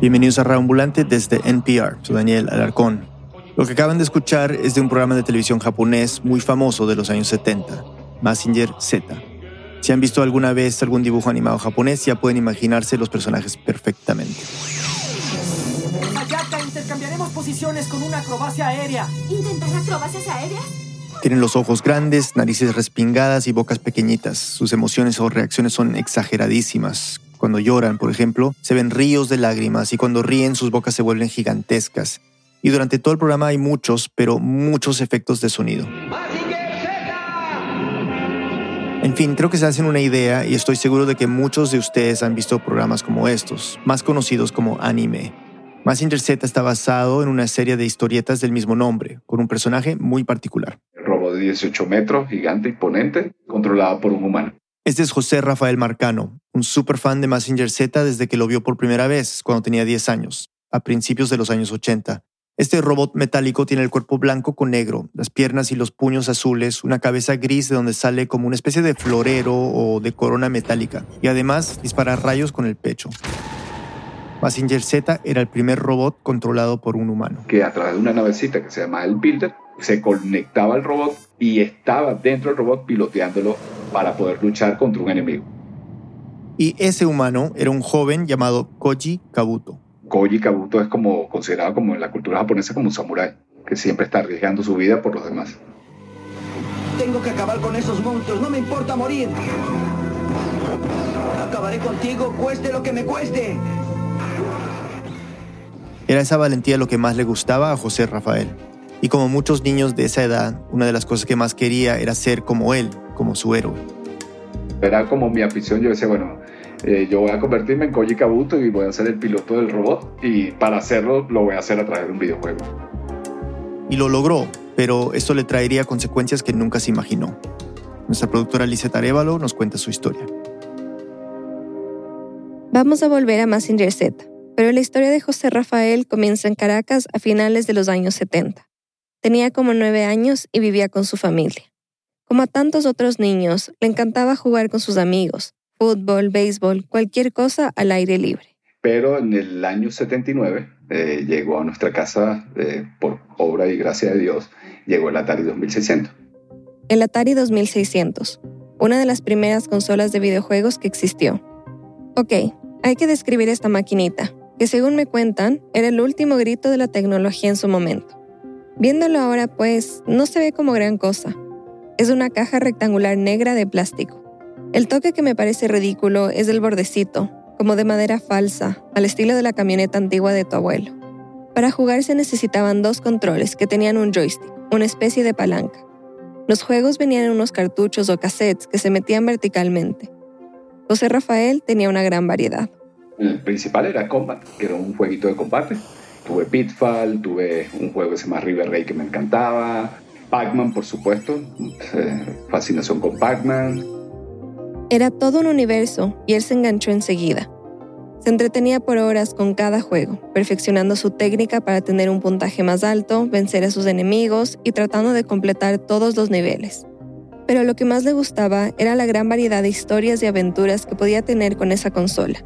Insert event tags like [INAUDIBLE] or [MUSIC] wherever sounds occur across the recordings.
Bienvenidos a Ambulante desde NPR. Soy Daniel Alarcón. Lo que acaban de escuchar es de un programa de televisión japonés muy famoso de los años 70, Massinger Z. Si han visto alguna vez algún dibujo animado japonés, ya pueden imaginarse los personajes perfectamente. Intercambiaremos posiciones con una acrobacia aérea. ¿Intentar acrobacias aéreas? Tienen los ojos grandes, narices respingadas y bocas pequeñitas. Sus emociones o reacciones son exageradísimas. Cuando lloran, por ejemplo, se ven ríos de lágrimas y cuando ríen sus bocas se vuelven gigantescas. Y durante todo el programa hay muchos, pero muchos efectos de sonido. En fin, creo que se hacen una idea y estoy seguro de que muchos de ustedes han visto programas como estos, más conocidos como anime. Massinger Z está basado en una serie de historietas del mismo nombre, con un personaje muy particular. Robo de 18 metros, gigante, imponente, controlado por un humano. Este es José Rafael Marcano, un super fan de Massinger Z desde que lo vio por primera vez cuando tenía 10 años, a principios de los años 80. Este robot metálico tiene el cuerpo blanco con negro, las piernas y los puños azules, una cabeza gris de donde sale como una especie de florero o de corona metálica, y además dispara rayos con el pecho. Massinger Z era el primer robot controlado por un humano. Que a través de una navecita que se llama el Builder, se conectaba al robot y estaba dentro del robot piloteándolo para poder luchar contra un enemigo. Y ese humano era un joven llamado Koji Kabuto. Koji Kabuto es como considerado como en la cultura japonesa como un samurái, que siempre está arriesgando su vida por los demás. Tengo que acabar con esos monstruos, no me importa morir. Acabaré contigo, cueste lo que me cueste. Era esa valentía lo que más le gustaba a José Rafael. Y como muchos niños de esa edad, una de las cosas que más quería era ser como él, como su héroe. Era como mi afición, yo decía, bueno, eh, yo voy a convertirme en Koji Kabuto y voy a ser el piloto del robot y para hacerlo lo voy a hacer a través de un videojuego. Y lo logró, pero esto le traería consecuencias que nunca se imaginó. Nuestra productora Lizeth Arevalo nos cuenta su historia. Vamos a volver a Massinger Z, pero la historia de José Rafael comienza en Caracas a finales de los años 70. Tenía como nueve años y vivía con su familia. Como a tantos otros niños, le encantaba jugar con sus amigos, fútbol, béisbol, cualquier cosa al aire libre. Pero en el año 79 eh, llegó a nuestra casa, eh, por obra y gracia de Dios, llegó el Atari 2600. El Atari 2600, una de las primeras consolas de videojuegos que existió. Ok, hay que describir esta maquinita, que según me cuentan, era el último grito de la tecnología en su momento. Viéndolo ahora, pues, no se ve como gran cosa. Es una caja rectangular negra de plástico. El toque que me parece ridículo es el bordecito, como de madera falsa, al estilo de la camioneta antigua de tu abuelo. Para jugar se necesitaban dos controles que tenían un joystick, una especie de palanca. Los juegos venían en unos cartuchos o cassettes que se metían verticalmente. José Rafael tenía una gran variedad. El principal era Combat, que era un jueguito de combate tuve Pitfall, tuve un juego que se llama que me encantaba, Pac-Man, por supuesto, eh, fascinación con Pac-Man. Era todo un universo y él se enganchó enseguida. Se entretenía por horas con cada juego, perfeccionando su técnica para tener un puntaje más alto, vencer a sus enemigos y tratando de completar todos los niveles. Pero lo que más le gustaba era la gran variedad de historias y aventuras que podía tener con esa consola.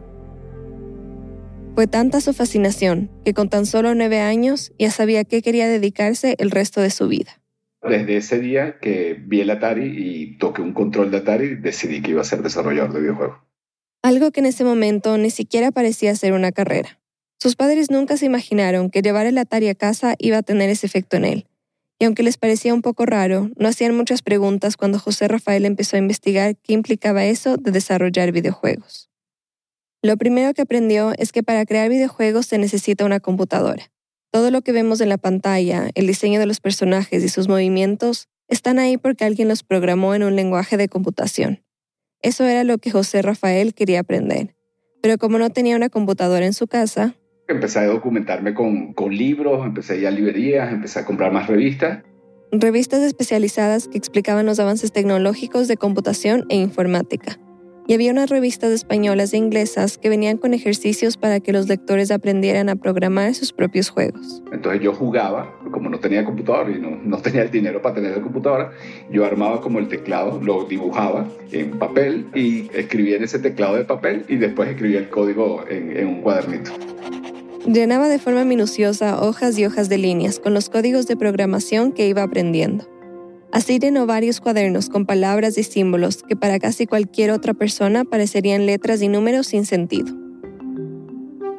Fue tanta su fascinación que con tan solo nueve años ya sabía que quería dedicarse el resto de su vida. Desde ese día que vi el Atari y toqué un control de Atari, decidí que iba a ser desarrollador de videojuegos. Algo que en ese momento ni siquiera parecía ser una carrera. Sus padres nunca se imaginaron que llevar el Atari a casa iba a tener ese efecto en él. Y aunque les parecía un poco raro, no hacían muchas preguntas cuando José Rafael empezó a investigar qué implicaba eso de desarrollar videojuegos. Lo primero que aprendió es que para crear videojuegos se necesita una computadora. Todo lo que vemos en la pantalla, el diseño de los personajes y sus movimientos, están ahí porque alguien los programó en un lenguaje de computación. Eso era lo que José Rafael quería aprender. Pero como no tenía una computadora en su casa, empecé a documentarme con, libros, empecé a ir a librerías, empecé a comprar más revistas. Revistas especializadas que explicaban los avances tecnológicos de computación e informática y había unas revistas españolas e inglesas que venían con ejercicios para que los lectores aprendieran a programar sus propios juegos. Entonces yo jugaba, como no tenía computador y no, no tenía el dinero para tener la computadora, yo armaba como el teclado, lo dibujaba en papel y escribía en ese teclado de papel y después escribía el código en, en un cuadernito. Llenaba de forma minuciosa hojas y hojas de líneas con los códigos de programación que iba aprendiendo. Así llenó varios cuadernos con palabras y símbolos que para casi cualquier otra persona parecerían letras y números sin sentido.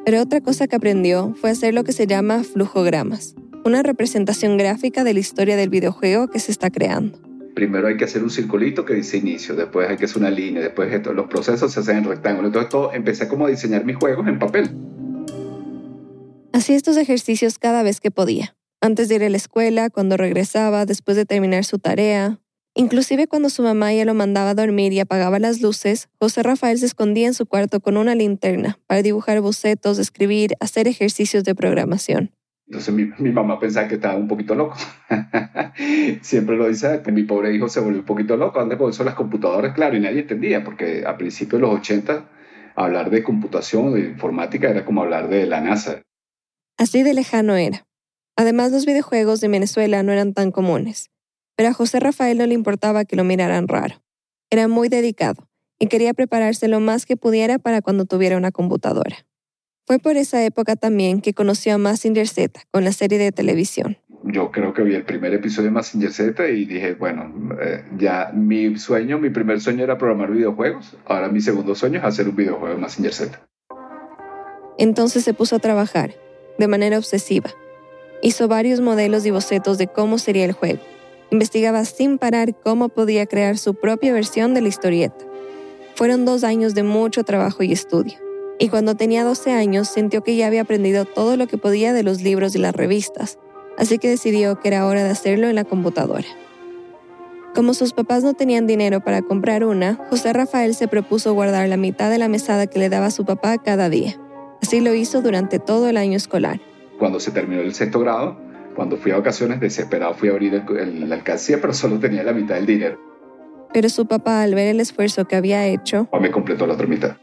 Pero otra cosa que aprendió fue hacer lo que se llama flujogramas, una representación gráfica de la historia del videojuego que se está creando. Primero hay que hacer un circulito que dice inicio, después hay que hacer una línea, después los procesos se hacen en rectángulo. Entonces todo, empecé como a diseñar mis juegos en papel. Hacía estos ejercicios cada vez que podía antes de ir a la escuela, cuando regresaba, después de terminar su tarea. Inclusive cuando su mamá ya lo mandaba a dormir y apagaba las luces, José Rafael se escondía en su cuarto con una linterna para dibujar bocetos, escribir, hacer ejercicios de programación. Entonces mi, mi, mamá pensaba que estaba un poquito loco. [LAUGHS] Siempre lo dice, que mi pobre hijo se volvió un poquito loco. ¿Dónde por eso las computadoras? Claro, y nadie entendía, porque a principios de los 80 hablar de computación, de informática, era como hablar de la NASA. Así de lejano era. Además, los videojuegos de Venezuela no eran tan comunes, pero a José Rafael no le importaba que lo miraran raro. Era muy dedicado y quería prepararse lo más que pudiera para cuando tuviera una computadora. Fue por esa época también que conoció a Massinger Z con la serie de televisión. Yo creo que vi el primer episodio de Massinger Z y dije, bueno, eh, ya mi sueño, mi primer sueño era programar videojuegos, ahora mi segundo sueño es hacer un videojuego de Massinger Z. Entonces se puso a trabajar, de manera obsesiva, Hizo varios modelos y bocetos de cómo sería el juego. Investigaba sin parar cómo podía crear su propia versión de la historieta. Fueron dos años de mucho trabajo y estudio. Y cuando tenía 12 años sintió que ya había aprendido todo lo que podía de los libros y las revistas, así que decidió que era hora de hacerlo en la computadora. Como sus papás no tenían dinero para comprar una, José Rafael se propuso guardar la mitad de la mesada que le daba su papá cada día. Así lo hizo durante todo el año escolar cuando se terminó el sexto grado, cuando fui a vacaciones, desesperado fui a abrir el, la alcancía, pero solo tenía la mitad del dinero. Pero su papá, al ver el esfuerzo que había hecho, me completó la otra mitad.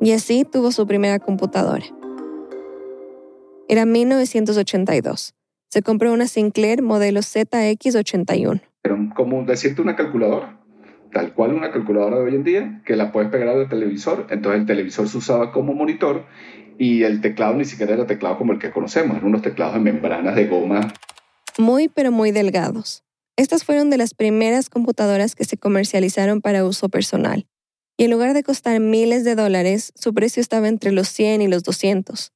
Y así tuvo su primera computadora. Era 1982. Se compró una Sinclair modelo ZX81. Era como decirte una calculadora, tal cual una calculadora de hoy en día, que la puedes pegar al televisor. Entonces el televisor se usaba como monitor y el teclado ni siquiera era teclado como el que conocemos, eran unos teclados de membranas de goma. Muy pero muy delgados. Estas fueron de las primeras computadoras que se comercializaron para uso personal. Y en lugar de costar miles de dólares, su precio estaba entre los 100 y los 200.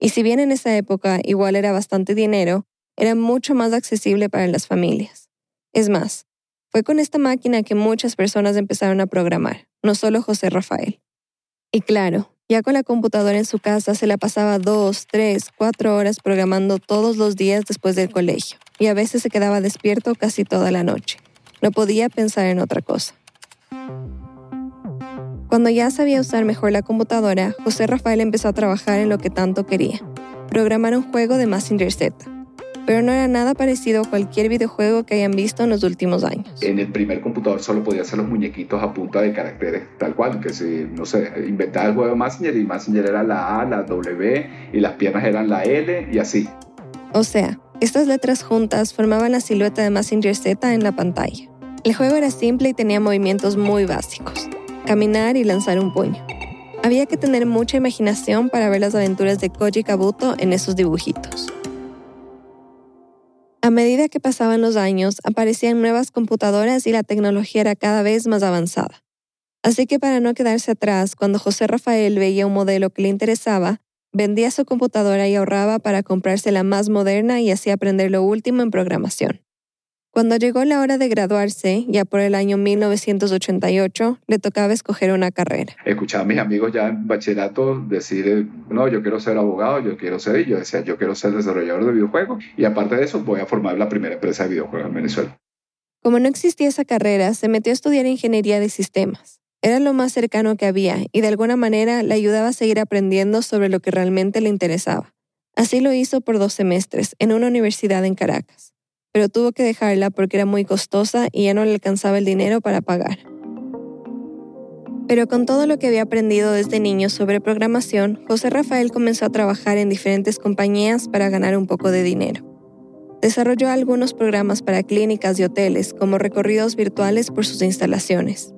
Y si bien en esa época igual era bastante dinero, era mucho más accesible para las familias. Es más, fue con esta máquina que muchas personas empezaron a programar, no solo José Rafael. Y claro, ya con la computadora en su casa se la pasaba dos, tres, cuatro horas programando todos los días después del colegio y a veces se quedaba despierto casi toda la noche. No podía pensar en otra cosa. Cuando ya sabía usar mejor la computadora, José Rafael empezó a trabajar en lo que tanto quería, programar un juego de Massinger Z pero no era nada parecido a cualquier videojuego que hayan visto en los últimos años. En el primer computador solo podía hacer los muñequitos a punta de caracteres, tal cual, que si, no sé, inventaba el juego de Massinger y Massinger era la A, la W y las piernas eran la L y así. O sea, estas letras juntas formaban la silueta de Massinger Z en la pantalla. El juego era simple y tenía movimientos muy básicos. Caminar y lanzar un puño. Había que tener mucha imaginación para ver las aventuras de Koji Kabuto en esos dibujitos. A medida que pasaban los años, aparecían nuevas computadoras y la tecnología era cada vez más avanzada. Así que para no quedarse atrás, cuando José Rafael veía un modelo que le interesaba, vendía su computadora y ahorraba para comprarse la más moderna y así aprender lo último en programación. Cuando llegó la hora de graduarse, ya por el año 1988, le tocaba escoger una carrera. Escuchaba a mis amigos ya en bachillerato decir, no, yo quiero ser abogado, yo quiero ser, y yo decía, yo quiero ser desarrollador de videojuegos, y aparte de eso voy a formar la primera empresa de videojuegos en Venezuela. Como no existía esa carrera, se metió a estudiar ingeniería de sistemas. Era lo más cercano que había y de alguna manera le ayudaba a seguir aprendiendo sobre lo que realmente le interesaba. Así lo hizo por dos semestres en una universidad en Caracas pero tuvo que dejarla porque era muy costosa y ya no le alcanzaba el dinero para pagar. Pero con todo lo que había aprendido desde niño sobre programación, José Rafael comenzó a trabajar en diferentes compañías para ganar un poco de dinero. Desarrolló algunos programas para clínicas y hoteles, como recorridos virtuales por sus instalaciones.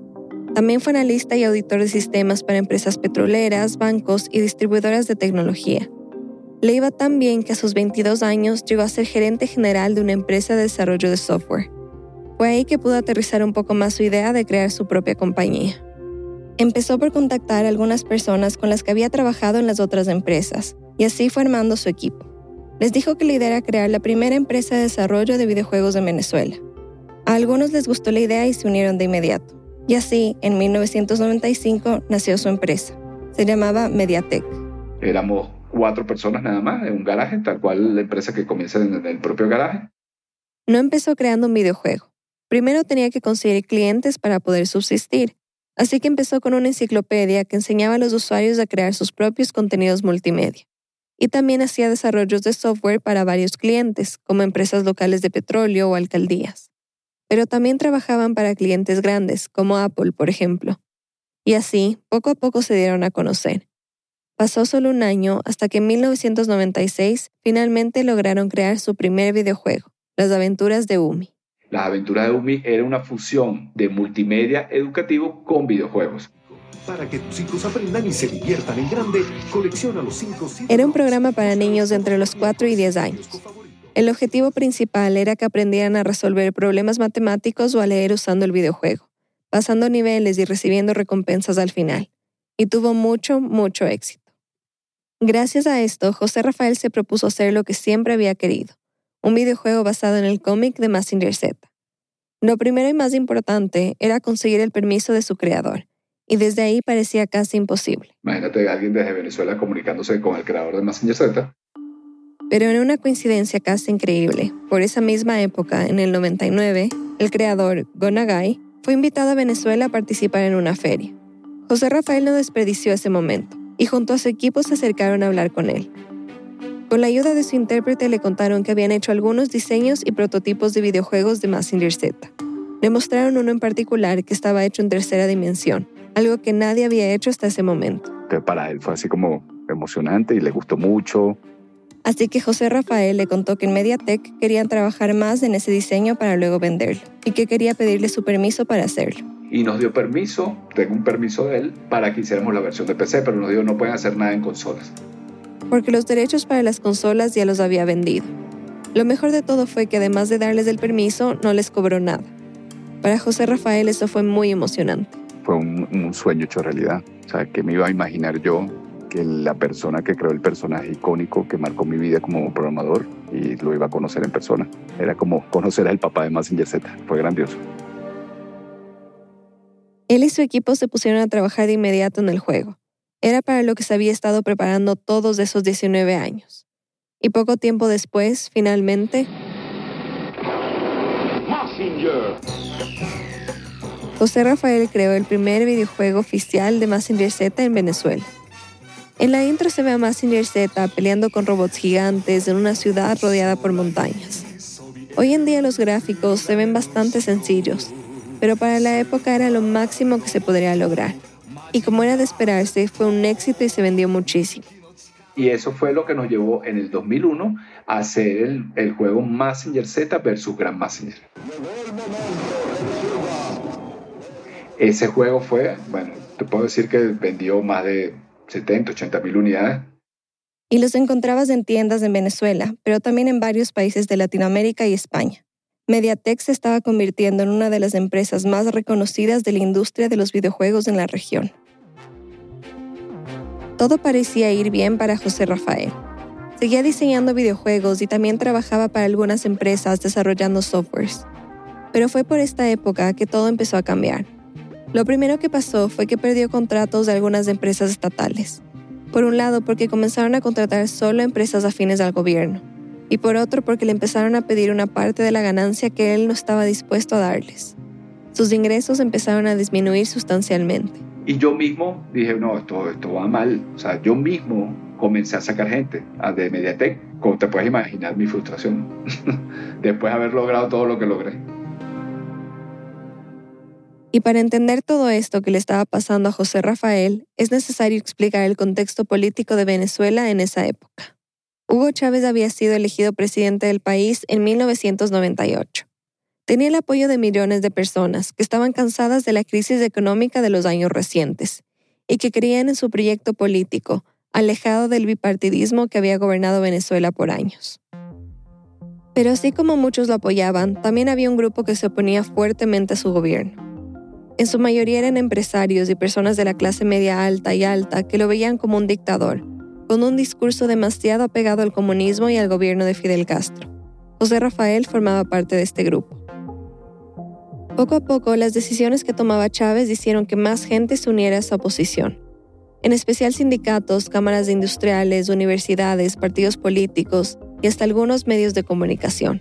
También fue analista y auditor de sistemas para empresas petroleras, bancos y distribuidoras de tecnología. Le iba tan bien que a sus 22 años llegó a ser gerente general de una empresa de desarrollo de software. Fue ahí que pudo aterrizar un poco más su idea de crear su propia compañía. Empezó por contactar a algunas personas con las que había trabajado en las otras empresas, y así fue armando su equipo. Les dijo que la crear la primera empresa de desarrollo de videojuegos en Venezuela. A algunos les gustó la idea y se unieron de inmediato. Y así, en 1995, nació su empresa. Se llamaba Mediatek. Éramos cuatro personas nada más en un garaje, tal cual la empresa que comienza en el propio garaje. No empezó creando un videojuego. Primero tenía que conseguir clientes para poder subsistir, así que empezó con una enciclopedia que enseñaba a los usuarios a crear sus propios contenidos multimedia. Y también hacía desarrollos de software para varios clientes, como empresas locales de petróleo o alcaldías. Pero también trabajaban para clientes grandes, como Apple, por ejemplo. Y así, poco a poco se dieron a conocer. Pasó solo un año hasta que en 1996 finalmente lograron crear su primer videojuego, Las aventuras de Umi. Las aventuras de Umi era una fusión de multimedia educativo con videojuegos. Para que tus hijos aprendan y se diviertan en grande, colecciona los cinco Era un programa para niños de entre los 4 y 10 años. El objetivo principal era que aprendieran a resolver problemas matemáticos o a leer usando el videojuego, pasando niveles y recibiendo recompensas al final. Y tuvo mucho, mucho éxito. Gracias a esto, José Rafael se propuso hacer lo que siempre había querido, un videojuego basado en el cómic de Massinger Z. Lo primero y más importante era conseguir el permiso de su creador, y desde ahí parecía casi imposible. Imagínate a alguien desde Venezuela comunicándose con el creador de Massinger Z. Pero en una coincidencia casi increíble, por esa misma época, en el 99, el creador, Gonagai, fue invitado a Venezuela a participar en una feria. José Rafael no desperdició ese momento, y junto a su equipo se acercaron a hablar con él. Con la ayuda de su intérprete le contaron que habían hecho algunos diseños y prototipos de videojuegos de Massinger Z. Le mostraron uno en particular que estaba hecho en tercera dimensión, algo que nadie había hecho hasta ese momento. Para él fue así como emocionante y le gustó mucho. Así que José Rafael le contó que en Mediatek querían trabajar más en ese diseño para luego venderlo y que quería pedirle su permiso para hacerlo. Y nos dio permiso, tengo un permiso de él, para que hiciéramos la versión de PC, pero nos dijo no pueden hacer nada en consolas porque los derechos para las consolas ya los había vendido. Lo mejor de todo fue que además de darles el permiso, no les cobró nada. Para José Rafael eso fue muy emocionante. Fue un, sueño hecho realidad. O sea, que me iba a imaginar yo que la persona que creó el personaje icónico que marcó mi vida como programador y lo iba a conocer en persona. Era como conocer al papá de Massinger Z. Fue grandioso. Él y su equipo se pusieron a trabajar de inmediato en el juego. Era para lo que se había estado preparando todos esos 19 años. Y poco tiempo después, finalmente... José Rafael creó el primer videojuego oficial de Massinger Z en Venezuela. En la intro se ve a Massinger Z peleando con robots gigantes en una ciudad rodeada por montañas. Hoy en día los gráficos se ven bastante sencillos, pero para la época era lo máximo que se podría lograr y como era de esperarse, fue un éxito y se vendió muchísimo. Y eso fue lo que nos llevó en el 2001 a hacer el, juego Massinger Z versus Grand Massinger. Ese juego fue, bueno, te puedo decir que vendió más de 70, 80 mil unidades. Y los encontrabas en tiendas en Venezuela, pero también en varios países de Latinoamérica y España. Mediatek se estaba convirtiendo en una de las empresas más reconocidas de la industria de los videojuegos en la región. Todo parecía ir bien para José Rafael. Seguía diseñando videojuegos y también trabajaba para algunas empresas desarrollando softwares. Pero fue por esta época que todo empezó a cambiar. Lo primero que pasó fue que perdió contratos de algunas empresas estatales. Por un lado, porque comenzaron a contratar solo empresas afines al gobierno. Y por otro, porque le empezaron a pedir una parte de la ganancia que él no estaba dispuesto a darles. Sus ingresos empezaron a disminuir sustancialmente. Y yo mismo dije, no, esto, esto va mal. O sea, yo mismo comencé a sacar gente de Mediatek. Como te puedes imaginar mi frustración [LAUGHS] después de haber logrado todo lo que logré. Y para entender todo esto que le estaba pasando a José Rafael, es necesario explicar el contexto político de Venezuela en esa época. Hugo Chávez había sido elegido presidente del país en 1998 tenía el apoyo de millones de personas que estaban cansadas de la crisis económica de los años recientes y que creían en su proyecto político, alejado del bipartidismo que había gobernado Venezuela por años. Pero así como muchos lo apoyaban, también había un grupo que se oponía fuertemente a su gobierno. En su mayoría eran empresarios y personas de la clase media alta y alta que lo veían como un dictador, con un discurso demasiado apegado al comunismo y al gobierno de Fidel Castro. José Rafael formaba parte de este grupo. Poco a poco, las decisiones que tomaba Chávez hicieron que más gente se uniera a esa oposición en especial sindicatos, cámaras de industriales, universidades, partidos políticos y hasta algunos medios de comunicación.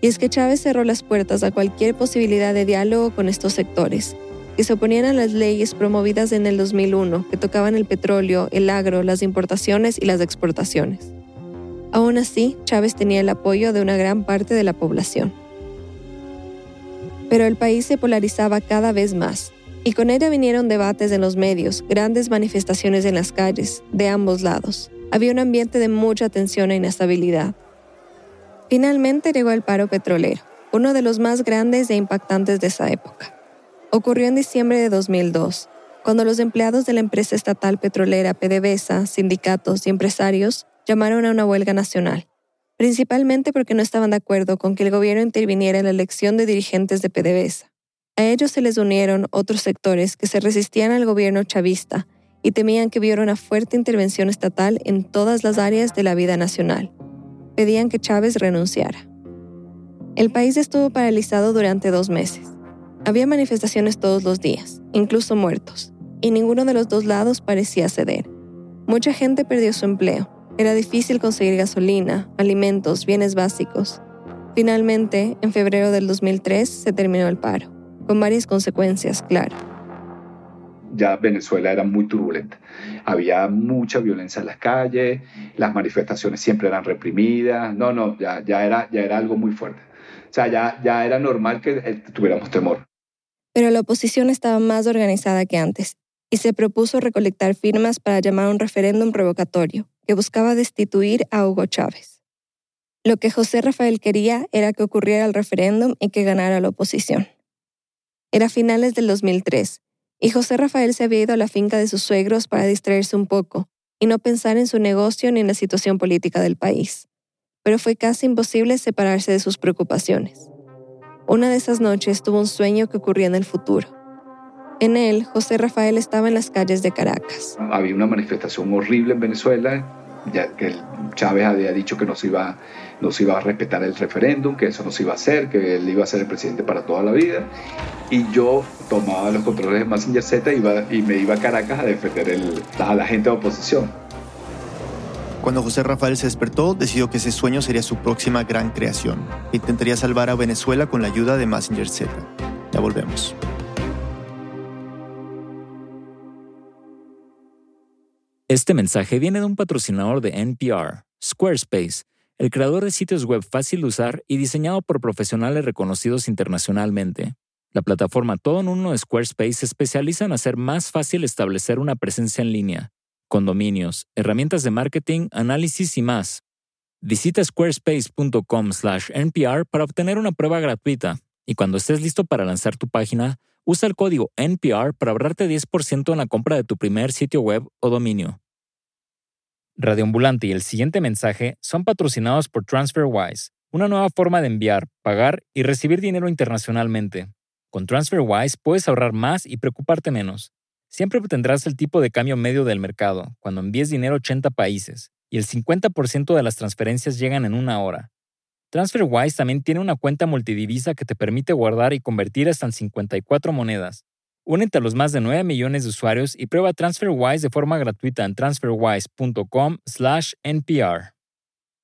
Y es que Chávez cerró las puertas a cualquier posibilidad de diálogo con estos sectores, que se oponían a las leyes promovidas en el 2001 que tocaban el petróleo, el agro, las importaciones y las exportaciones. Aún así, Chávez tenía el apoyo de una gran parte de la población. Pero el país se polarizaba cada vez más y con ella vinieron debates en los medios, grandes manifestaciones en las calles, de ambos lados. Había un ambiente de mucha tensión e inestabilidad. Finalmente llegó el paro petrolero, uno de los más grandes e impactantes de esa época. Ocurrió en diciembre de 2002, cuando los empleados de la empresa estatal petrolera PDVSA, sindicatos y empresarios llamaron a una huelga nacional, principalmente porque no estaban de acuerdo con que el gobierno interviniera en la elección de dirigentes de PDVSA. A ellos se les unieron otros sectores que se resistían al gobierno chavista y temían que hubiera una fuerte intervención estatal en todas las áreas de la vida nacional. Pedían que Chávez renunciara. El país estuvo paralizado durante dos meses. Había manifestaciones todos los días, incluso muertos, y ninguno de los dos lados parecía ceder. Mucha gente perdió su empleo. Era difícil conseguir gasolina, alimentos, bienes básicos. Finalmente, en febrero del 2003, se terminó el paro con varias consecuencias, claro. Ya Venezuela era muy turbulenta. Había mucha violencia en las calles, las manifestaciones siempre eran reprimidas. No, no, ya, ya, era, ya era algo muy fuerte. O sea, ya, ya era normal que eh, tuviéramos temor. Pero la oposición estaba más organizada que antes y se propuso recolectar firmas para llamar un referéndum provocatorio que buscaba destituir a Hugo Chávez. Lo que José Rafael quería era que ocurriera el referéndum y que ganara la oposición. Era finales del 2003, y José Rafael se había ido a la finca de sus suegros para distraerse un poco y no pensar en su negocio ni en la situación política del país. Pero fue casi imposible separarse de sus preocupaciones. Una de esas noches tuvo un sueño que ocurría en el futuro. En él, José Rafael estaba en las calles de Caracas. Había una manifestación horrible en Venezuela, ya que Chávez había dicho que no se iba, no se iba a respetar el referéndum, que eso no se iba a hacer, que él iba a ser el presidente para toda la vida y yo tomaba los controles de Messenger Z y me iba a Caracas a defender el, a la gente de oposición. Cuando José Rafael se despertó, decidió que ese sueño sería su próxima gran creación. Intentaría salvar a Venezuela con la ayuda de Messenger Z. Ya volvemos. Este mensaje viene de un patrocinador de NPR, Squarespace, el creador de sitios web fácil de usar y diseñado por profesionales reconocidos internacionalmente. La plataforma Todo en Uno de Squarespace se especializa en hacer más fácil establecer una presencia en línea, con dominios, herramientas de marketing, análisis y más. Visita squarespace.com/npr para obtener una prueba gratuita y cuando estés listo para lanzar tu página, usa el código NPR para ahorrarte 10% en la compra de tu primer sitio web o dominio. Radioambulante y el siguiente mensaje son patrocinados por TransferWise, una nueva forma de enviar, pagar y recibir dinero internacionalmente. Con TransferWise puedes ahorrar más y preocuparte menos. Siempre obtendrás el tipo de cambio medio del mercado cuando envíes dinero a 80 países y el 50% de las transferencias llegan en una hora. TransferWise también tiene una cuenta multidivisa que te permite guardar y convertir hasta en 54 monedas. Únete a los más de 9 millones de usuarios y prueba TransferWise de forma gratuita en transferwise.com/npr.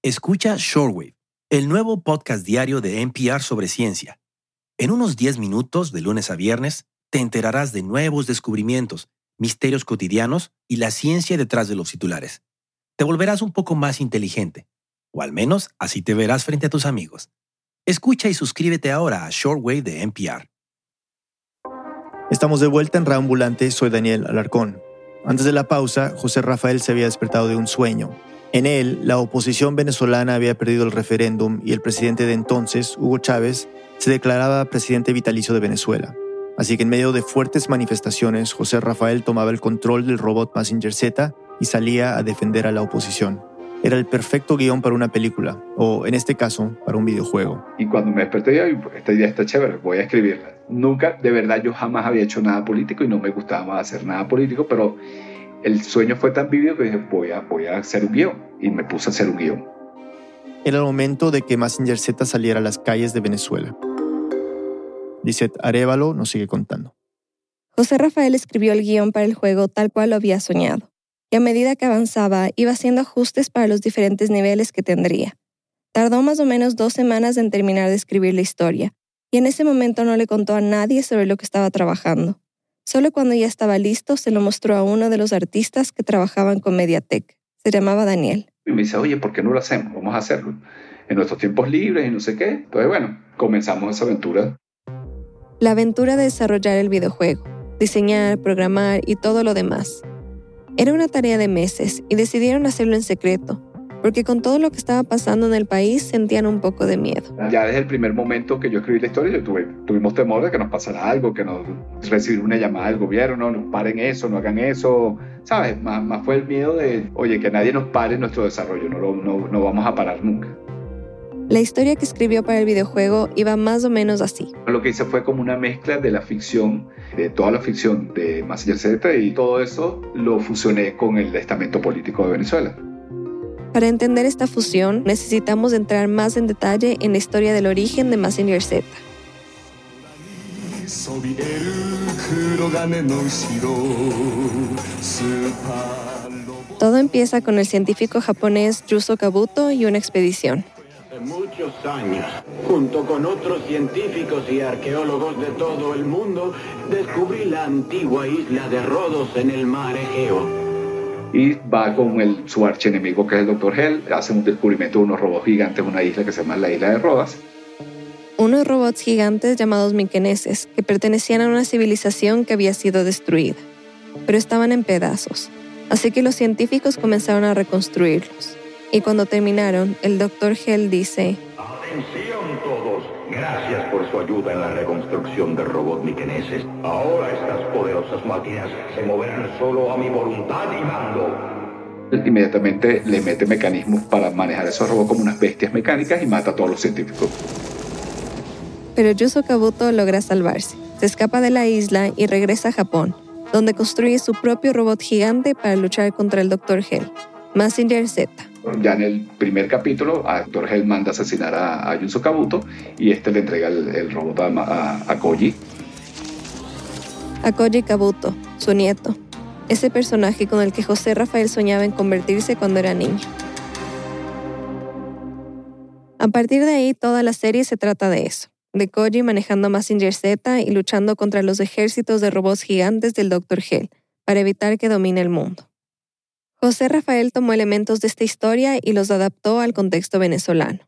Escucha Shortwave, el nuevo podcast diario de NPR sobre ciencia en unos 10 minutos, de lunes a viernes, te enterarás de nuevos descubrimientos, misterios cotidianos y la ciencia detrás de los titulares. Te volverás un poco más inteligente, o al menos así te verás frente a tus amigos. Escucha y suscríbete ahora a Shortwave de NPR. Estamos de vuelta en Reambulante, soy Daniel Alarcón. Antes de la pausa, José Rafael se había despertado de un sueño. En él, la oposición venezolana había perdido el referéndum y el presidente de entonces, Hugo Chávez, se declaraba presidente vitalicio de Venezuela. Así que en medio de fuertes manifestaciones, José Rafael tomaba el control del robot Messenger Z y salía a defender a la oposición. Era el perfecto guion para una película, o en este caso, para un videojuego. Y cuando me desperté, yo, esta idea está chévere, voy a escribirla. Nunca, de verdad, yo jamás había hecho nada político y no me gustaba hacer nada político, pero el sueño fue tan vívido que dije, voy a, voy a hacer un guion. Y me puse a hacer un guion. Era el momento de que Massinger Z saliera a las calles de Venezuela. Lisette Arevalo nos sigue contando. José Rafael escribió el guion para el juego tal cual lo había soñado, y a medida que avanzaba iba haciendo ajustes para los diferentes niveles que tendría. Tardó más o menos dos semanas en terminar de escribir la historia, y en ese momento no le contó a nadie sobre lo que estaba trabajando. Solo cuando ya estaba listo se lo mostró a uno de los artistas que trabajaban con Mediatek. Se llamaba Daniel. Y me dice, oye, ¿por qué no lo hacemos? Vamos a hacerlo. En nuestros tiempos libres y no sé qué. Entonces, bueno, comenzamos esa aventura. La aventura de desarrollar el videojuego, diseñar, programar y todo lo demás. Era una tarea de meses y decidieron hacerlo en secreto, porque con todo lo que estaba pasando en el país sentían un poco de miedo. Ya desde el primer momento que yo escribí la historia, yo tuve, tuvimos temor de que nos pasara algo, que nos recibir una llamada del gobierno, no paren eso, no hagan eso, ¿sabes? Más, más fue el miedo de, oye, que nadie nos pare nuestro desarrollo, no, no, no vamos a parar nunca. La historia que escribió para el videojuego iba más o menos así. Lo que hice fue como una mezcla de la ficción, de toda la ficción de Massinger Z y todo eso lo fusioné con el estamento político de Venezuela. Para entender esta fusión, necesitamos entrar más en detalle en la historia del origen de Massinger Z. Todo empieza con el científico japonés Yuzo Kabuto y una expedición. Hace muchos años, junto con otros científicos y arqueólogos de todo el mundo, descubrí la antigua isla de Rodos en el mar Egeo y va con el, su archienemigo que es el Dr. Hell, hace un descubrimiento de unos robots gigantes en una isla que se llama la isla de Rodas. Unos robots gigantes llamados miqueneses que pertenecían a una civilización que había sido destruida, pero estaban en pedazos, así que los científicos comenzaron a reconstruirlos. Y cuando terminaron, el Dr. Hell dice, Atención todos, gracias por su ayuda en la reconstrucción de robots miqueneses. Ahora estas poderosas máquinas se moverán solo a mi voluntad y mando. Inmediatamente le mete mecanismos para manejar esos robots como unas bestias mecánicas y mata a todos los científicos. Pero Yuzo Kabuto logra salvarse, se escapa de la isla y regresa a Japón, donde construye su propio robot gigante para luchar contra el Dr. Hell, Massinger Z. Ya en el primer capítulo, a Dr. Hell manda asesinar a, a Kabuto y este le entrega el, robot a Koji. A Koji Kabuto, su nieto, ese personaje con el que José Rafael soñaba en convertirse cuando era niño. A partir de ahí, toda la serie se trata de eso, de Koji manejando Massinger Z y luchando contra los ejércitos de robots gigantes del Dr. Hell para evitar que domine el mundo. José Rafael tomó elementos de esta historia y los adaptó al contexto venezolano.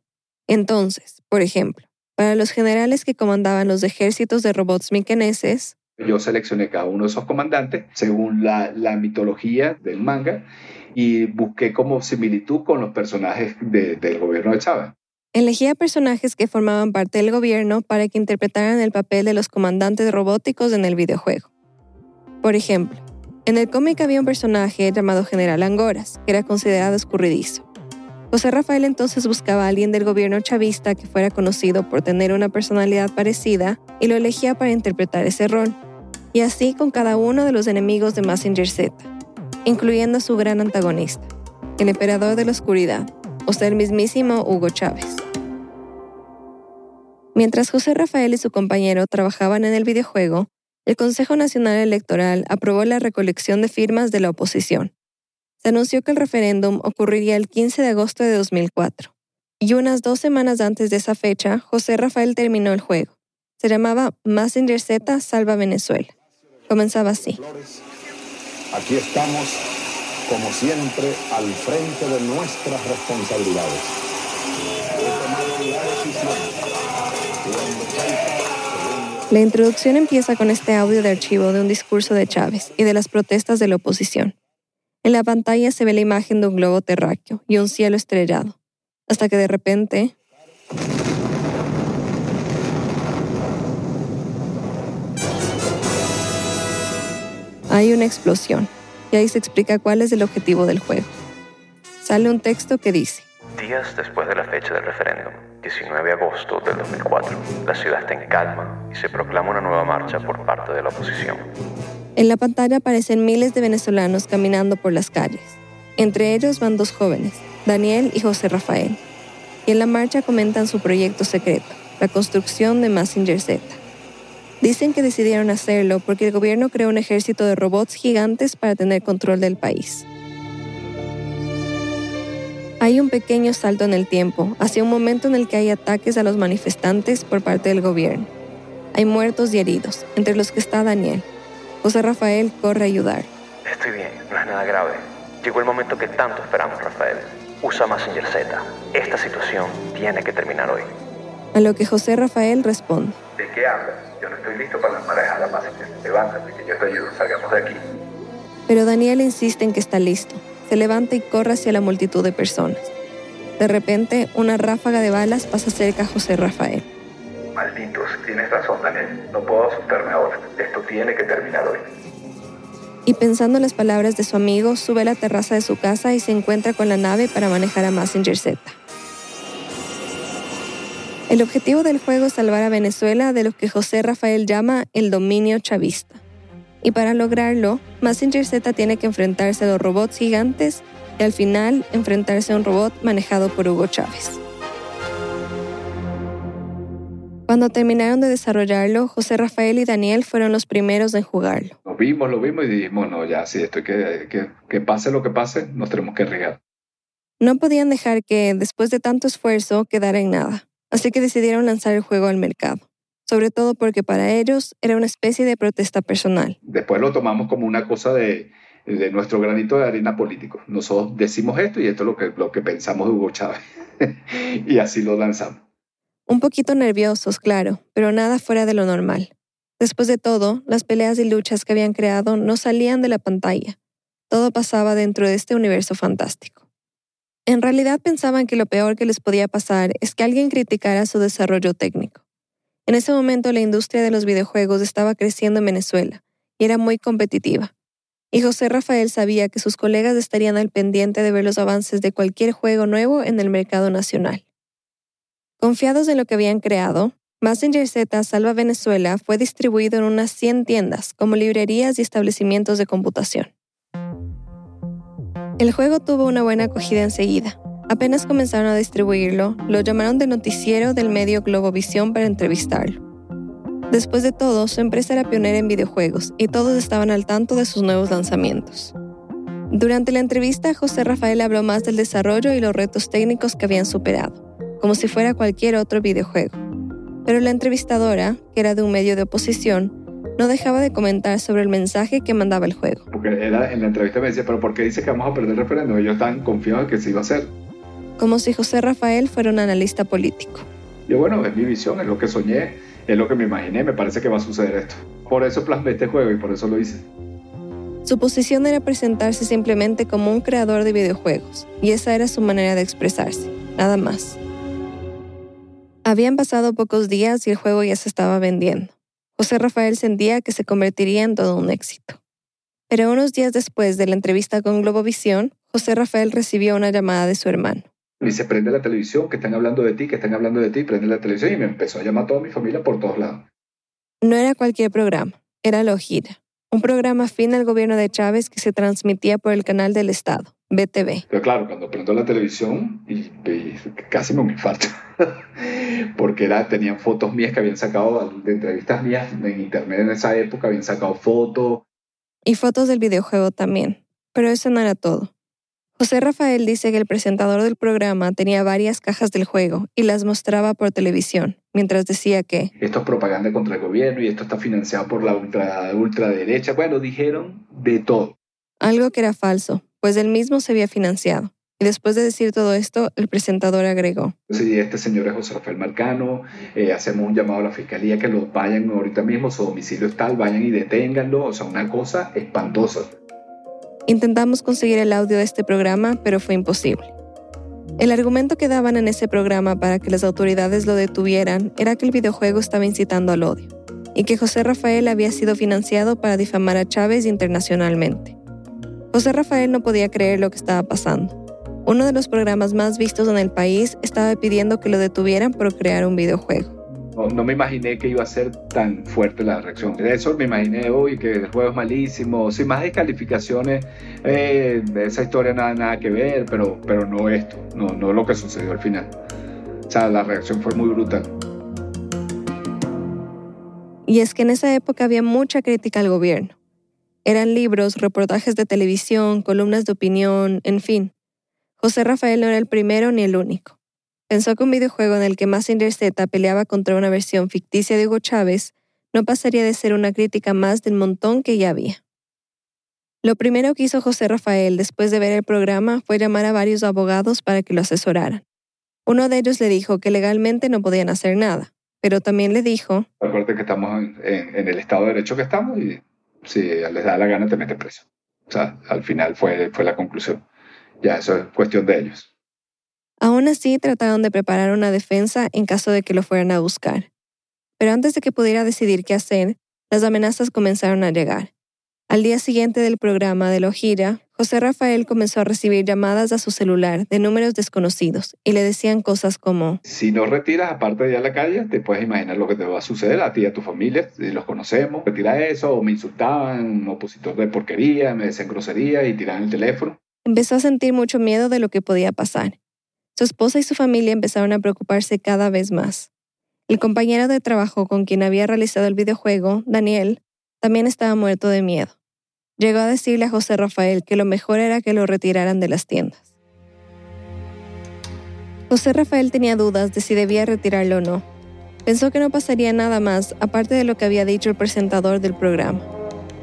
Entonces, por ejemplo, para los generales que comandaban los ejércitos de robots miqueneses, Yo seleccioné cada uno de esos comandantes según la, la mitología del manga y busqué como similitud con los personajes de- del gobierno de Chávez. elegía personajes que formaban parte del gobierno para que interpretaran el papel de los comandantes robóticos en el videojuego. Por ejemplo, en el cómic había un personaje llamado General Angoras, que era considerado escurridizo. José Rafael entonces buscaba a alguien del gobierno chavista que fuera conocido por tener una personalidad parecida y lo elegía para interpretar ese rol. Y así con cada uno de los enemigos de Massinger Z, incluyendo a su gran antagonista, el emperador de la oscuridad, o sea, el mismísimo Hugo Chávez. Mientras José Rafael y su compañero trabajaban en el videojuego, el Consejo Nacional Electoral aprobó la recolección de firmas de la oposición. Se anunció que el referéndum ocurriría el 15 de agosto de 2004. Y unas dos semanas antes de esa fecha, José Rafael terminó el juego. Se llamaba Massinger Z Salva Venezuela. Comenzaba así. Aquí estamos, como siempre, al frente de nuestras responsabilidades. La introducción empieza con este audio de archivo de un discurso de Chávez y de las protestas de la oposición. En la pantalla se ve la imagen de un globo terráqueo y un cielo estrellado, hasta que de repente hay una explosión y ahí se explica cuál es el objetivo del juego. Sale un texto que dice, Días después de la fecha del referéndum, 19 de agosto del 2004, la ciudad está en calma y se proclama una nueva marcha por parte de la oposición. En la pantalla aparecen miles de venezolanos caminando por las calles. Entre ellos van dos jóvenes, Daniel y José Rafael. Y en la marcha comentan su proyecto secreto, la construcción de Massinger Z. Dicen que decidieron hacerlo porque el gobierno creó un ejército de robots gigantes para tener control del país. Hay un pequeño salto en el tiempo, hacia un momento en el que hay ataques a los manifestantes por parte del gobierno. Hay muertos y heridos, entre los que está Daniel. José Rafael corre a ayudar. Estoy bien, no es nada grave. Llegó el momento que tanto esperamos, Rafael. Usa Messenger Z. Esta situación tiene que terminar hoy. A lo que José Rafael responde. ¿De qué hablas? Yo no estoy listo para manejar la Messenger. Levántate, que yo te ayudo. Salgamos de aquí. Pero Daniel insiste en que está listo se levanta y corre hacia la multitud de personas. De repente, una ráfaga de balas pasa cerca a José Rafael. Malditos, tienes razón, Daniel. No puedo asustarme ahora. Esto tiene que terminar hoy. Y pensando en las palabras de su amigo, sube a la terraza de su casa y se encuentra con la nave para manejar a Messenger Z. El objetivo del juego es salvar a Venezuela de lo que José Rafael llama el dominio chavista. Y para lograrlo, Messenger Z tiene que enfrentarse a los robots gigantes y al final enfrentarse a un robot manejado por Hugo Chávez. Cuando terminaron de desarrollarlo, José Rafael y Daniel fueron los primeros en jugarlo. Lo vimos, lo vimos y dijimos, no, ya, sí, esto que, que, que pase lo que pase, nos tenemos que arriesgar. No podían dejar que, después de tanto esfuerzo, quedara en nada, así que decidieron lanzar el juego al mercado sobre todo porque para ellos era una especie de protesta personal. Después lo tomamos como una cosa de, de nuestro granito de arena político. Nosotros decimos esto y esto es lo que, lo que pensamos de Hugo Chávez. [LAUGHS] y así lo lanzamos. Un poquito nerviosos, claro, pero nada fuera de lo normal. Después de todo, las peleas y luchas que habían creado no salían de la pantalla. Todo pasaba dentro de este universo fantástico. En realidad pensaban que lo peor que les podía pasar es que alguien criticara su desarrollo técnico. En ese momento la industria de los videojuegos estaba creciendo en Venezuela y era muy competitiva. Y José Rafael sabía que sus colegas estarían al pendiente de ver los avances de cualquier juego nuevo en el mercado nacional. Confiados en lo que habían creado, Messenger Z Salva Venezuela fue distribuido en unas 100 tiendas como librerías y establecimientos de computación. El juego tuvo una buena acogida enseguida, Apenas comenzaron a distribuirlo, lo llamaron de noticiero del medio Globovisión para entrevistarlo. Después de todo, su empresa era pionera en videojuegos y todos estaban al tanto de sus nuevos lanzamientos. Durante la entrevista, José Rafael habló más del desarrollo y los retos técnicos que habían superado, como si fuera cualquier otro videojuego. Pero la entrevistadora, que era de un medio de oposición, no dejaba de comentar sobre el mensaje que mandaba el juego. Porque era, en la entrevista me decía, pero ¿por qué dice que vamos a perder el referéndum? Ellos estaban confiados en que se iba a hacer como si José Rafael fuera un analista político. Yo, bueno, es mi visión, es lo que soñé, es lo que me imaginé, me parece que va a suceder esto. Por eso plasmé este juego y por eso lo hice. Su posición era presentarse simplemente como un creador de videojuegos, y esa era su manera de expresarse, nada más. Habían pasado pocos días y el juego ya se estaba vendiendo. José Rafael sentía que se convertiría en todo un éxito. Pero unos días después de la entrevista con Globovisión, José Rafael recibió una llamada de su hermano. Me dice, prende la televisión, que están hablando de ti, que están hablando de ti, prende la televisión y me empezó a llamar a toda mi familia por todos lados. No era cualquier programa, era La Ojira, un programa afín al gobierno de Chávez que se transmitía por el canal del Estado, BTV. Pero claro, cuando prendo la televisión, y, casi me infarto, [LAUGHS] porque era, tenían fotos mías que habían sacado de entrevistas mías en internet en esa época, habían sacado fotos. Y fotos del videojuego también, pero eso no era todo. José Rafael dice que el presentador del programa tenía varias cajas del juego y las mostraba por televisión, mientras decía que esto es propaganda contra el gobierno y esto está financiado por la ultra, ultraderecha. Bueno, dijeron de todo. Algo que era falso, pues él mismo se había financiado. Y después de decir todo esto, el presentador agregó. Sí, este señor es José Rafael Marcano, eh, hacemos un llamado a la fiscalía que lo vayan ahorita mismo, su domicilio es tal, vayan y deténganlo, o sea, una cosa espantosa. Intentamos conseguir el audio de este programa, pero fue imposible. El argumento que daban en ese programa para que las autoridades lo detuvieran era que el videojuego estaba incitando al odio y que José Rafael había sido financiado para difamar a Chávez internacionalmente. José Rafael no podía creer lo que estaba pasando. Uno de los programas más vistos en el país estaba pidiendo que lo detuvieran por crear un videojuego. No, me imaginé que iba a ser tan fuerte la reacción. De eso me imaginé, hoy que el juego es malísimo, sin más descalificaciones, eh, esa historia nada, nada que ver, pero, pero no esto, no, no lo que sucedió al final. O sea, la reacción fue muy brutal. Y es que en esa época había mucha crítica al gobierno. Eran libros, reportajes de televisión, columnas de opinión, en fin. José Rafael no era el primero ni el único. Pensó que un videojuego en el que Massinger Z peleaba contra una versión ficticia de Hugo Chávez no pasaría de ser una crítica más del montón que ya había. Lo primero que hizo José Rafael después de ver el programa fue llamar a varios abogados para que lo asesoraran. Uno de ellos le dijo que legalmente no podían hacer nada, pero también le dijo... Acuérdate que estamos en, el Estado de Derecho que estamos y si les da la gana te mete preso. O sea, al final fue, fue la conclusión. Ya eso es cuestión de ellos. Aún así, trataron de preparar una defensa en caso de que lo fueran a buscar. Pero antes de que pudiera decidir qué hacer, las amenazas comenzaron a llegar. Al día siguiente del programa de Lojira, José Rafael comenzó a recibir llamadas a su celular de números desconocidos y le decían cosas como: Si no retiras, aparte de ir a la calle, te puedes imaginar lo que te va a suceder a ti y a tu familia, si los conocemos. Retira eso, o me insultaban, opositor de porquería, me decían grosería y tiraban el teléfono. Empezó a sentir mucho miedo de lo que podía pasar. Su esposa y su familia empezaron a preocuparse cada vez más. El compañero de trabajo con quien había realizado el videojuego, Daniel, también estaba muerto de miedo. Llegó a decirle a José Rafael que lo mejor era que lo retiraran de las tiendas. José Rafael tenía dudas de si debía retirarlo o no. Pensó que no pasaría nada más aparte de lo que había dicho el presentador del programa.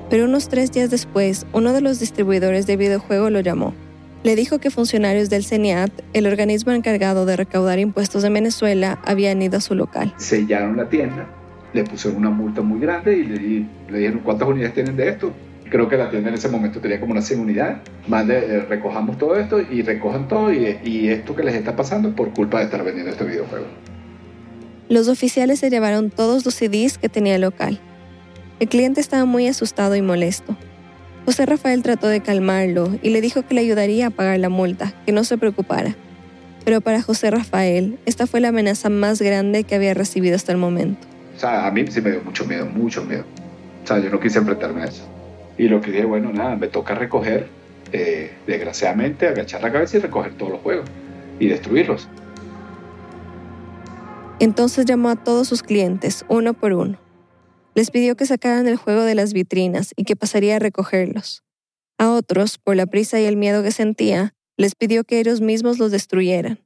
Pero unos tres días después, uno de los distribuidores de videojuego lo llamó. Le dijo que funcionarios del CENIAT, el organismo encargado de recaudar impuestos de Venezuela, habían ido a su local. Sellaron la tienda le pusieron una multa muy grande y le, dijeron cuántas unidades tienen de esto. Creo que la tienda en ese momento tenía como unas 100 unidades. Mande, eh, recojamos todo esto y recojan todo y, y esto que les está pasando por culpa de estar vendiendo este videojuego. Los oficiales se llevaron todos los CDs que tenía el local. El cliente estaba muy asustado y molesto. José Rafael trató de calmarlo y le dijo que le ayudaría a pagar la multa, que no se preocupara. Pero para José Rafael, esta fue la amenaza más grande que había recibido hasta el momento. O sea, a mí sí me dio mucho miedo, mucho miedo. O sea, yo no quise enfrentarme a eso. Y lo que dije, bueno, nada, me toca recoger, eh, desgraciadamente, agachar la cabeza y recoger todos los juegos y destruirlos. Entonces llamó a todos sus clientes, uno por uno. Les pidió que sacaran el juego de las vitrinas y que pasaría a recogerlos. A otros, por la prisa y el miedo que sentía, les pidió que ellos mismos los destruyeran.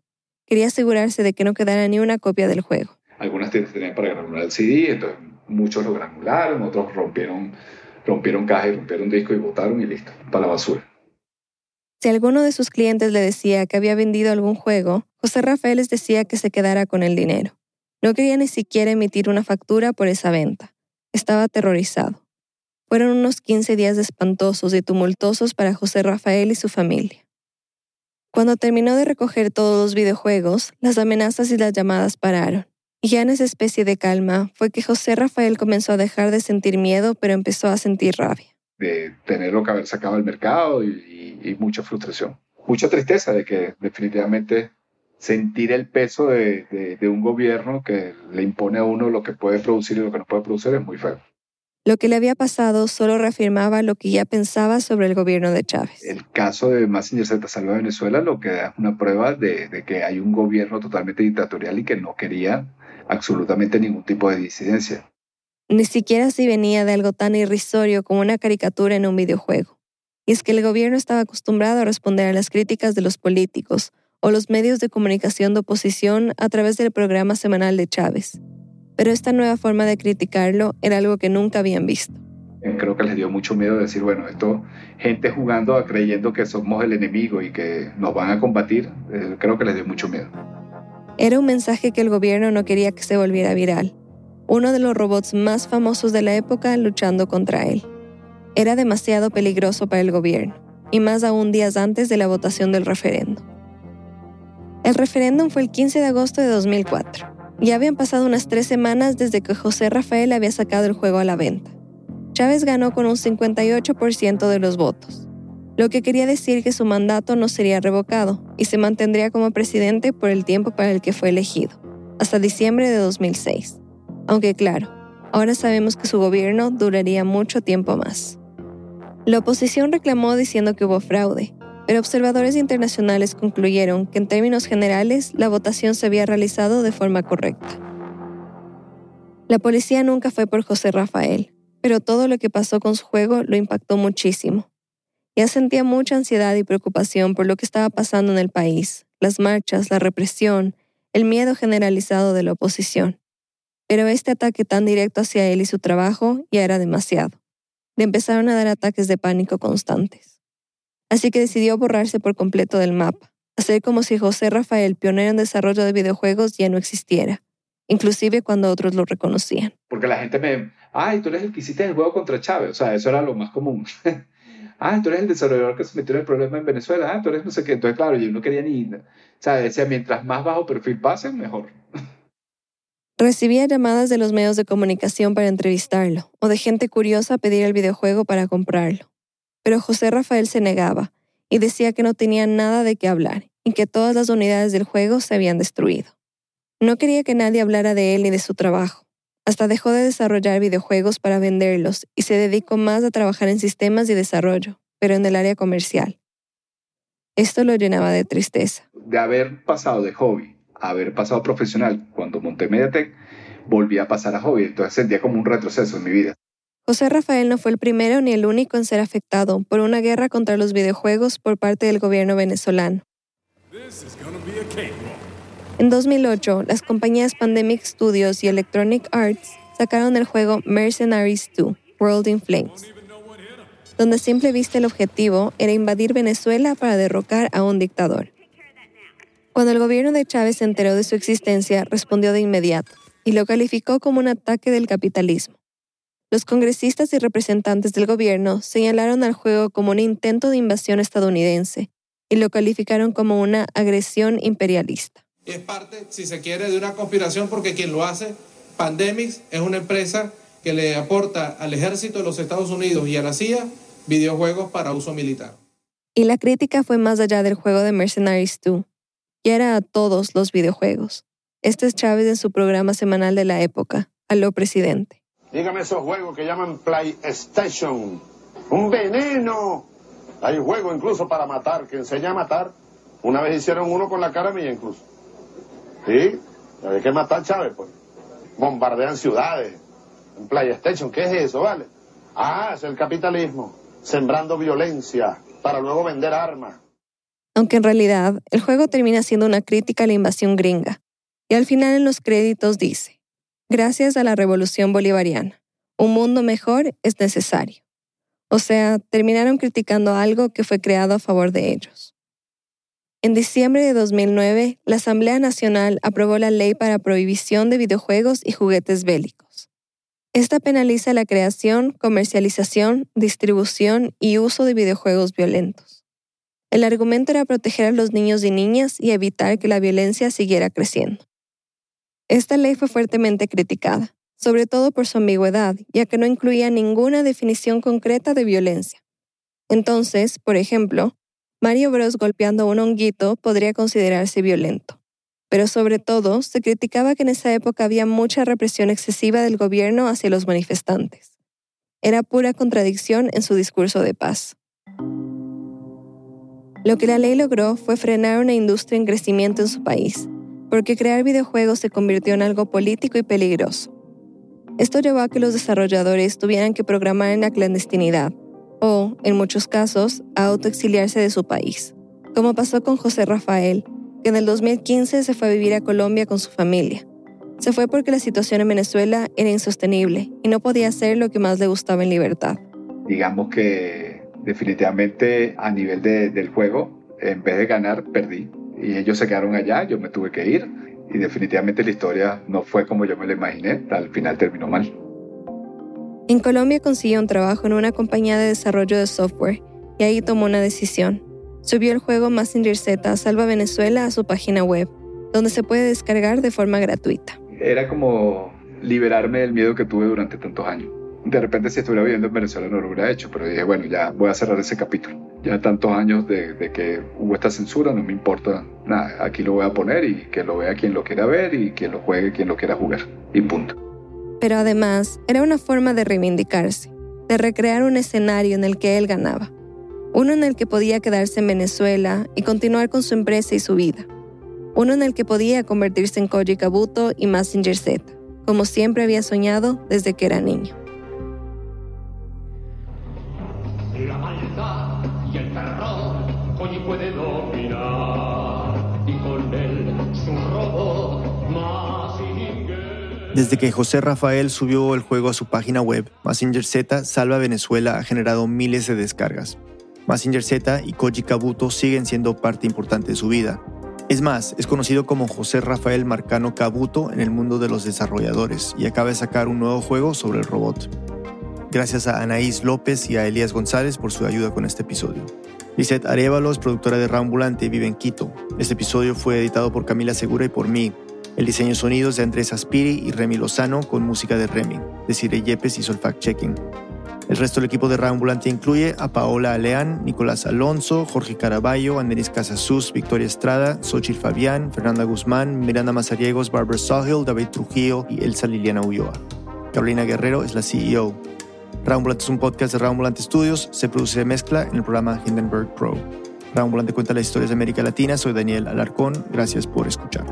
Quería asegurarse de que no quedara ni una copia del juego. Algunas tiendas tenían para granular el CD, entonces muchos lo granularon, otros rompieron, rompieron caja y rompieron disco y botaron y listo, para la basura. Si alguno de sus clientes le decía que había vendido algún juego, José Rafael les decía que se quedara con el dinero. No quería ni siquiera emitir una factura por esa venta. Estaba aterrorizado. Fueron unos 15 días espantosos y tumultuosos para José Rafael y su familia. Cuando terminó de recoger todos los videojuegos, las amenazas y las llamadas pararon. Y ya en esa especie de calma fue que José Rafael comenzó a dejar de sentir miedo, pero empezó a sentir rabia. De tenerlo que haber sacado al mercado y, mucha frustración. Mucha tristeza de que definitivamente sentir el peso de, de, un gobierno que le impone a uno lo que puede producir y lo que no puede producir es muy feo. Lo que le había pasado solo reafirmaba lo que ya pensaba sobre el gobierno de Chávez. El caso de Massinger Z Salva Venezuela lo que da una prueba de, de, que hay un gobierno totalmente dictatorial y que no quería absolutamente ningún tipo de disidencia. Ni siquiera si venía de algo tan irrisorio como una caricatura en un videojuego. Y es que el gobierno estaba acostumbrado a responder a las críticas de los políticos o los medios de comunicación de oposición a través del programa semanal de Chávez. Pero esta nueva forma de criticarlo era algo que nunca habían visto. Creo que les dio mucho miedo decir, bueno, esto, gente jugando creyendo que somos el enemigo y que nos van a combatir, eh, creo que les dio mucho miedo. Era un mensaje que el gobierno no quería que se volviera viral. Uno de los robots más famosos de la época luchando contra él. Era demasiado peligroso para el gobierno, y más aún días antes de la votación del referendo. El referéndum fue el 15 de agosto de 2004. Ya habían pasado unas tres semanas desde que José Rafael había sacado el juego a la venta. Chávez ganó con un 58% de los votos. lo que quería decir que su mandato no sería revocado y se mantendría como presidente por el tiempo para el que fue elegido, hasta diciembre de 2006. Aunque claro, ahora sabemos que su gobierno duraría mucho tiempo más. La oposición reclamó diciendo que hubo fraude, pero observadores internacionales concluyeron que en términos generales la votación se había realizado de forma correcta. La policía nunca fue por José Rafael, pero todo lo que pasó con su juego lo impactó muchísimo. Ya sentía mucha ansiedad y preocupación por lo que estaba pasando en el país, las marchas, la represión, el miedo generalizado de la oposición. Pero este ataque tan directo hacia él y su trabajo ya era demasiado. Le empezaron a dar ataques de pánico constantes. Así que decidió borrarse por completo del mapa, hacer como si José Rafael, pionero en desarrollo de videojuegos, ya no existiera, inclusive cuando otros lo reconocían. Porque la gente me, ay, tú eres el que hiciste el juego contra Chávez, o sea, eso era lo más común. [LAUGHS] ah, tú eres el desarrollador que se metió en el problema en Venezuela, ah, tú eres no sé qué. Entonces, claro, yo no quería ni, o sea, decía, mientras más bajo perfil pasen, mejor. [LAUGHS] Recibía llamadas de los medios de comunicación para entrevistarlo, o de gente curiosa a pedir el videojuego para comprarlo. Pero José Rafael se negaba y decía que no tenía nada de qué hablar y que todas las unidades del juego se habían destruido. No quería que nadie hablara de él ni de su trabajo. Hasta dejó de desarrollar videojuegos para venderlos y se dedicó más a trabajar en sistemas y desarrollo, pero en el área comercial. Esto lo llenaba de tristeza. De haber pasado de hobby a haber pasado profesional, cuando monté Mediatek, volví a pasar a hobby. Entonces sentía como un retroceso en mi vida. José Rafael no fue el primero ni el único en ser afectado por una guerra contra los videojuegos por parte del gobierno venezolano. En 2008, las compañías Pandemic Studios y Electronic Arts sacaron el juego Mercenaries 2, World in Flames, donde a simple vista el objetivo era invadir Venezuela para derrocar a un dictador. Cuando el gobierno de Chávez se enteró de su existencia, respondió de inmediato y lo calificó como un ataque del capitalismo. Los congresistas y representantes del gobierno señalaron al juego como un intento de invasión estadounidense y lo calificaron como una agresión imperialista es parte, si se quiere, de una conspiración porque quien lo hace, Pandemics, es una empresa que le aporta al ejército de los Estados Unidos y a la CIA videojuegos para uso militar. Y la crítica fue más allá del juego de Mercenaries 2, y era a todos los videojuegos. Este es Chávez en su programa semanal de la época, Aló Presidente. Dígame esos juegos que llaman PlayStation. Un veneno. Hay juego incluso para matar, que enseña a matar. Una vez hicieron uno con la cara mía incluso. Sí, hay que matar Chávez, pues. Bombardean ciudades. En PlayStation, ¿qué es eso, vale? Ah, es el capitalismo. Sembrando violencia para luego vender armas. Aunque en realidad el juego termina siendo una crítica a la invasión gringa. Y al final en los créditos dice, gracias a la revolución bolivariana, un mundo mejor es necesario. O sea, terminaron criticando algo que fue creado a favor de ellos. En diciembre de 2009, la Asamblea Nacional aprobó la Ley para Prohibición de Videojuegos y Juguetes Bélicos. Esta penaliza la creación, comercialización, distribución y uso de videojuegos violentos. El argumento era proteger a los niños y niñas y evitar que la violencia siguiera creciendo. Esta ley fue fuertemente criticada, sobre todo por su ambigüedad, ya que no incluía ninguna definición concreta de violencia. Entonces, por ejemplo, Mario Bros golpeando un honguito podría considerarse violento. Pero sobre todo, se criticaba que en esa época había mucha represión excesiva del gobierno hacia los manifestantes. Era pura contradicción en su discurso de paz. Lo que la ley logró fue frenar una industria en crecimiento en su país, porque crear videojuegos se convirtió en algo político y peligroso. Esto llevó a que los desarrolladores tuvieran que programar en la clandestinidad, o, en muchos casos, a autoexiliarse de su país, como pasó con José Rafael, que en el 2015 se fue a vivir a Colombia con su familia. Se fue porque la situación en Venezuela era insostenible y no podía hacer lo que más le gustaba en libertad. Digamos que definitivamente a nivel del juego, en vez de ganar, perdí. Y ellos se quedaron allá, yo me tuve que ir y definitivamente la historia no fue como yo me la imaginé, al final terminó mal. En Colombia consiguió un trabajo en una compañía de desarrollo de software y ahí tomó una decisión. Subió el juego Messenger Z Salva Venezuela a su página web, donde se puede descargar de forma gratuita. Era como liberarme del miedo que tuve durante tantos años. De repente si estuviera viviendo en Venezuela no lo hubiera hecho, pero dije, bueno, ya voy a cerrar ese capítulo. Ya tantos años de, de, que hubo esta censura, no me importa nada. Aquí lo voy a poner y que lo vea quien lo quiera ver y que lo juegue quien lo quiera jugar. Y punto. Pero además, era una forma de reivindicarse, de recrear un escenario en el que él ganaba. Uno en el que podía quedarse en Venezuela y continuar con su empresa y su vida. Uno en el que podía convertirse en Koji Kabuto y Massinger Z, como siempre había soñado desde que era niño. Desde que José Rafael subió el juego a su página web, Massinger Z Salva Venezuela ha generado miles de descargas. Massinger Z y Koji Kabuto siguen siendo parte importante de su vida. Es más, es conocido como José Rafael Marcano Kabuto en el mundo de los desarrolladores y acaba de sacar un nuevo juego sobre el robot. Gracias a Anaís López y a Elías González por su ayuda con este episodio. Lisette Arevalo es productora de Rambulante y vive en Quito. Este episodio fue editado por Camila Segura y por mí. El diseño de sonidos de Andrés Aspiri y Remy Lozano con música de Remy. Desiree Yepes hizo el fact-checking. El resto del equipo de Rambulante incluye a Paola Aleán, Nicolás Alonso, Jorge Caraballo, Andrés Casasus, Victoria Estrada, Xochitl Fabián, Fernanda Guzmán, Miranda Mazariegos, Barbara Sawhill, David Trujillo y Elsa Liliana Ulloa. Carolina Guerrero es la CEO. Rambulante es un podcast de Rambulante Studios, se produce y mezcla en el programa Hindenburg Pro. Rambulante cuenta las historias de América Latina, soy Daniel Alarcón, gracias por escuchar.